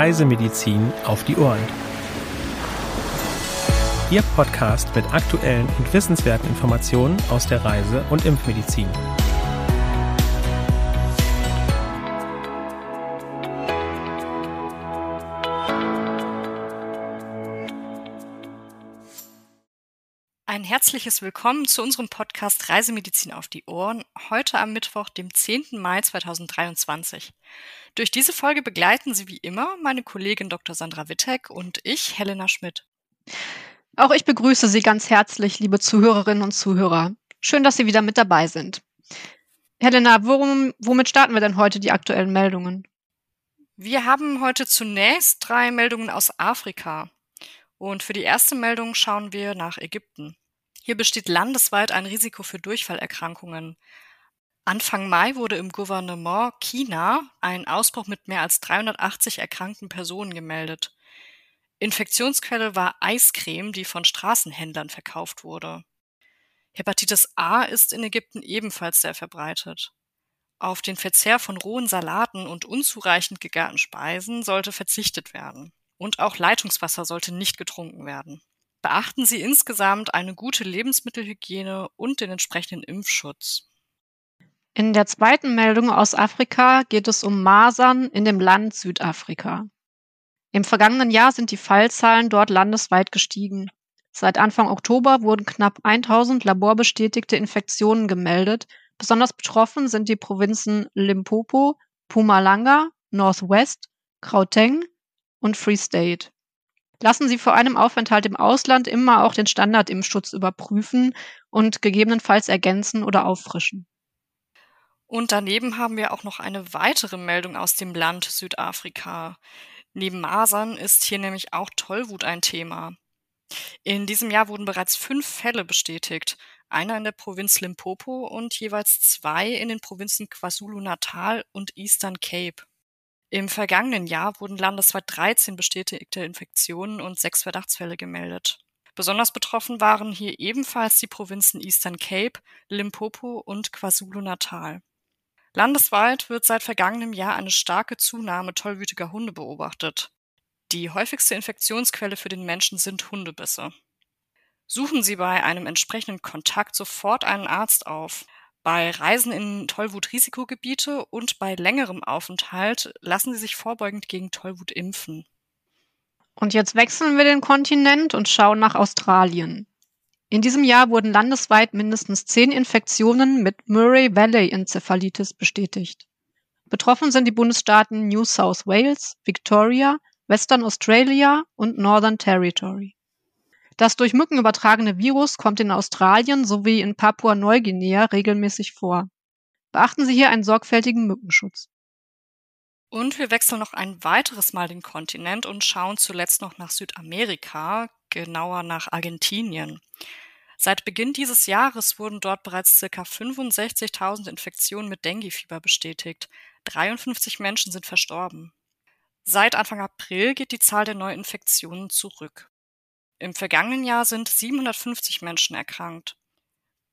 Reisemedizin auf die Ohren. Ihr Podcast mit aktuellen und wissenswerten Informationen aus der Reise- und Impfmedizin. Ein herzliches Willkommen zu unserem Podcast Reisemedizin auf die Ohren, heute am Mittwoch, dem 10. Mai 2023. Durch diese Folge begleiten Sie wie immer meine Kollegin Dr. Sandra Wittek und ich, Helena Schmidt. Auch ich begrüße Sie ganz herzlich, liebe Zuhörerinnen und Zuhörer. Schön, dass Sie wieder mit dabei sind. Helena, worum, womit starten wir denn heute die aktuellen Meldungen? Wir haben heute zunächst drei Meldungen aus Afrika. Und für die erste Meldung schauen wir nach Ägypten. Hier besteht landesweit ein Risiko für Durchfallerkrankungen. Anfang Mai wurde im Gouvernement China ein Ausbruch mit mehr als 380 erkrankten Personen gemeldet. Infektionsquelle war Eiscreme, die von Straßenhändlern verkauft wurde. Hepatitis A ist in Ägypten ebenfalls sehr verbreitet. Auf den Verzehr von rohen Salaten und unzureichend gegarten Speisen sollte verzichtet werden. Und auch Leitungswasser sollte nicht getrunken werden. Beachten Sie insgesamt eine gute Lebensmittelhygiene und den entsprechenden Impfschutz. In der zweiten Meldung aus Afrika geht es um Masern in dem Land Südafrika. Im vergangenen Jahr sind die Fallzahlen dort landesweit gestiegen. Seit Anfang Oktober wurden knapp 1000 laborbestätigte Infektionen gemeldet. Besonders betroffen sind die Provinzen Limpopo, Pumalanga, Northwest, Gauteng und Free State. Lassen Sie vor einem Aufenthalt im Ausland immer auch den Standardimpfschutz überprüfen und gegebenenfalls ergänzen oder auffrischen. Und daneben haben wir auch noch eine weitere Meldung aus dem Land Südafrika. Neben Masern ist hier nämlich auch Tollwut ein Thema. In diesem Jahr wurden bereits fünf Fälle bestätigt, einer in der Provinz Limpopo und jeweils zwei in den Provinzen KwaZulu-Natal und Eastern Cape. Im vergangenen Jahr wurden landesweit 13 bestätigte Infektionen und sechs Verdachtsfälle gemeldet. Besonders betroffen waren hier ebenfalls die Provinzen Eastern Cape, Limpopo und KwaZulu-Natal. Landesweit wird seit vergangenem Jahr eine starke Zunahme tollwütiger Hunde beobachtet. Die häufigste Infektionsquelle für den Menschen sind Hundebisse. Suchen Sie bei einem entsprechenden Kontakt sofort einen Arzt auf. Bei Reisen in Tollwut-Risikogebiete und bei längerem Aufenthalt lassen Sie sich vorbeugend gegen Tollwut impfen. Und jetzt wechseln wir den Kontinent und schauen nach Australien. In diesem Jahr wurden landesweit mindestens zehn Infektionen mit Murray Valley Enzephalitis bestätigt. Betroffen sind die Bundesstaaten New South Wales, Victoria, Western Australia und Northern Territory. Das durch Mücken übertragene Virus kommt in Australien sowie in Papua-Neuguinea regelmäßig vor. Beachten Sie hier einen sorgfältigen Mückenschutz. Und wir wechseln noch ein weiteres Mal den Kontinent und schauen zuletzt noch nach Südamerika, genauer nach Argentinien. Seit Beginn dieses Jahres wurden dort bereits ca. 65.000 Infektionen mit Denguefieber bestätigt. 53 Menschen sind verstorben. Seit Anfang April geht die Zahl der Neuinfektionen zurück. Im vergangenen Jahr sind 750 Menschen erkrankt.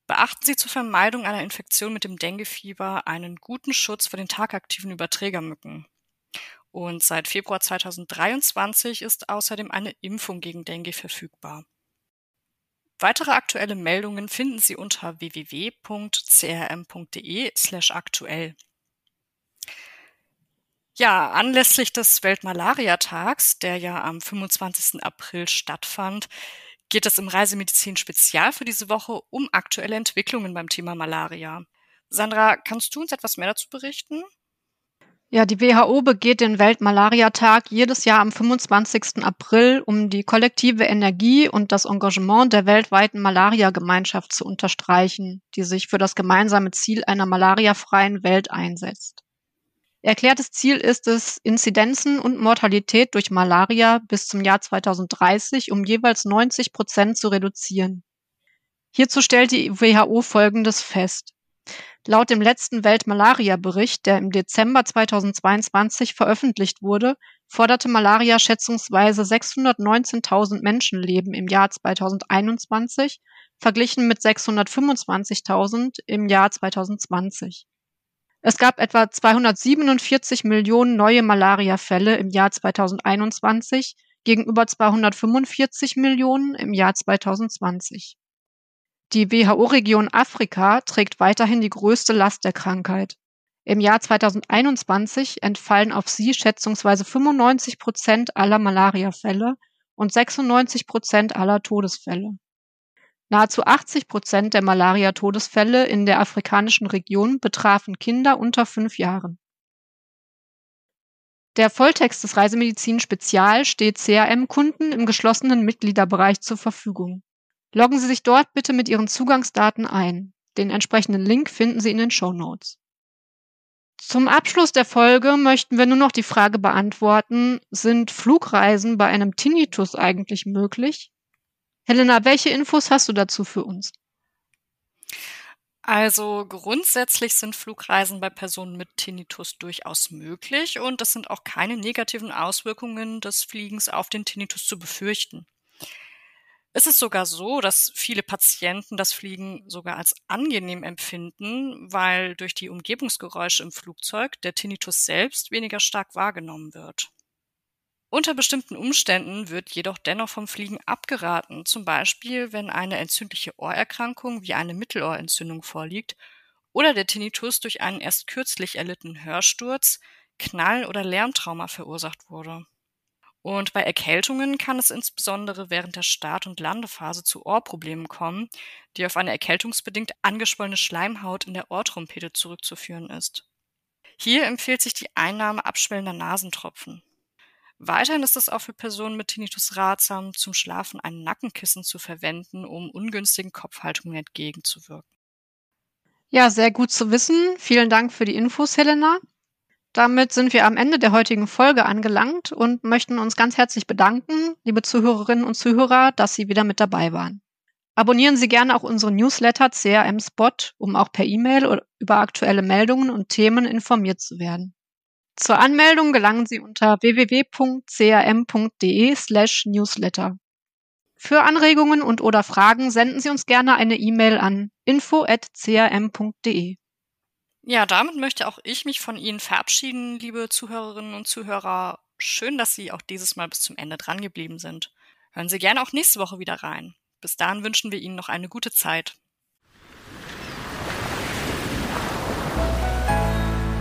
Beachten Sie zur Vermeidung einer Infektion mit dem Denguefieber einen guten Schutz vor den tagaktiven Überträgermücken. Und seit Februar 2023 ist außerdem eine Impfung gegen Dengue verfügbar. Weitere aktuelle Meldungen finden Sie unter www.crm.de/aktuell. Ja, anlässlich des Weltmalariatags, der ja am 25. April stattfand, geht es im Reisemedizin Spezial für diese Woche um aktuelle Entwicklungen beim Thema Malaria. Sandra, kannst du uns etwas mehr dazu berichten? Ja, die WHO begeht den Weltmalariatag jedes Jahr am 25. April, um die kollektive Energie und das Engagement der weltweiten Malaria-Gemeinschaft zu unterstreichen, die sich für das gemeinsame Ziel einer malariafreien Welt einsetzt. Erklärtes Ziel ist es, Inzidenzen und Mortalität durch Malaria bis zum Jahr 2030 um jeweils 90 Prozent zu reduzieren. Hierzu stellt die WHO Folgendes fest. Laut dem letzten Weltmalaria-Bericht, der im Dezember 2022 veröffentlicht wurde, forderte Malaria schätzungsweise 619.000 Menschenleben im Jahr 2021, verglichen mit 625.000 im Jahr 2020. Es gab etwa 247 Millionen neue Malariafälle im Jahr 2021 gegenüber 245 Millionen im Jahr 2020. Die WHO-Region Afrika trägt weiterhin die größte Last der Krankheit. Im Jahr 2021 entfallen auf sie schätzungsweise 95 Prozent aller Malariafälle und 96 Prozent aller Todesfälle. Nahezu 80 Prozent der Malaria-Todesfälle in der afrikanischen Region betrafen Kinder unter fünf Jahren. Der Volltext des Reisemedizin Spezial steht CRM-Kunden im geschlossenen Mitgliederbereich zur Verfügung. Loggen Sie sich dort bitte mit Ihren Zugangsdaten ein. Den entsprechenden Link finden Sie in den Show Notes. Zum Abschluss der Folge möchten wir nur noch die Frage beantworten, sind Flugreisen bei einem Tinnitus eigentlich möglich? Helena, welche Infos hast du dazu für uns? Also grundsätzlich sind Flugreisen bei Personen mit Tinnitus durchaus möglich und es sind auch keine negativen Auswirkungen des Fliegens auf den Tinnitus zu befürchten. Es ist sogar so, dass viele Patienten das Fliegen sogar als angenehm empfinden, weil durch die Umgebungsgeräusche im Flugzeug der Tinnitus selbst weniger stark wahrgenommen wird. Unter bestimmten Umständen wird jedoch dennoch vom Fliegen abgeraten, zum Beispiel wenn eine entzündliche Ohrerkrankung wie eine Mittelohrentzündung vorliegt oder der Tinnitus durch einen erst kürzlich erlittenen Hörsturz, Knall- oder Lärmtrauma verursacht wurde. Und bei Erkältungen kann es insbesondere während der Start- und Landephase zu Ohrproblemen kommen, die auf eine erkältungsbedingt angeschwollene Schleimhaut in der Ohrtrompete zurückzuführen ist. Hier empfiehlt sich die Einnahme abschwellender Nasentropfen. Weiterhin ist es auch für Personen mit Tinnitus ratsam, zum Schlafen ein Nackenkissen zu verwenden, um ungünstigen Kopfhaltungen entgegenzuwirken. Ja, sehr gut zu wissen. Vielen Dank für die Infos, Helena. Damit sind wir am Ende der heutigen Folge angelangt und möchten uns ganz herzlich bedanken, liebe Zuhörerinnen und Zuhörer, dass Sie wieder mit dabei waren. Abonnieren Sie gerne auch unseren Newsletter CRM Spot, um auch per E-Mail über aktuelle Meldungen und Themen informiert zu werden. Zur Anmeldung gelangen Sie unter www.crm.de slash newsletter. Für Anregungen und oder Fragen senden Sie uns gerne eine E-Mail an info.crm.de. Ja, damit möchte auch ich mich von Ihnen verabschieden, liebe Zuhörerinnen und Zuhörer. Schön, dass Sie auch dieses Mal bis zum Ende dran geblieben sind. Hören Sie gerne auch nächste Woche wieder rein. Bis dahin wünschen wir Ihnen noch eine gute Zeit.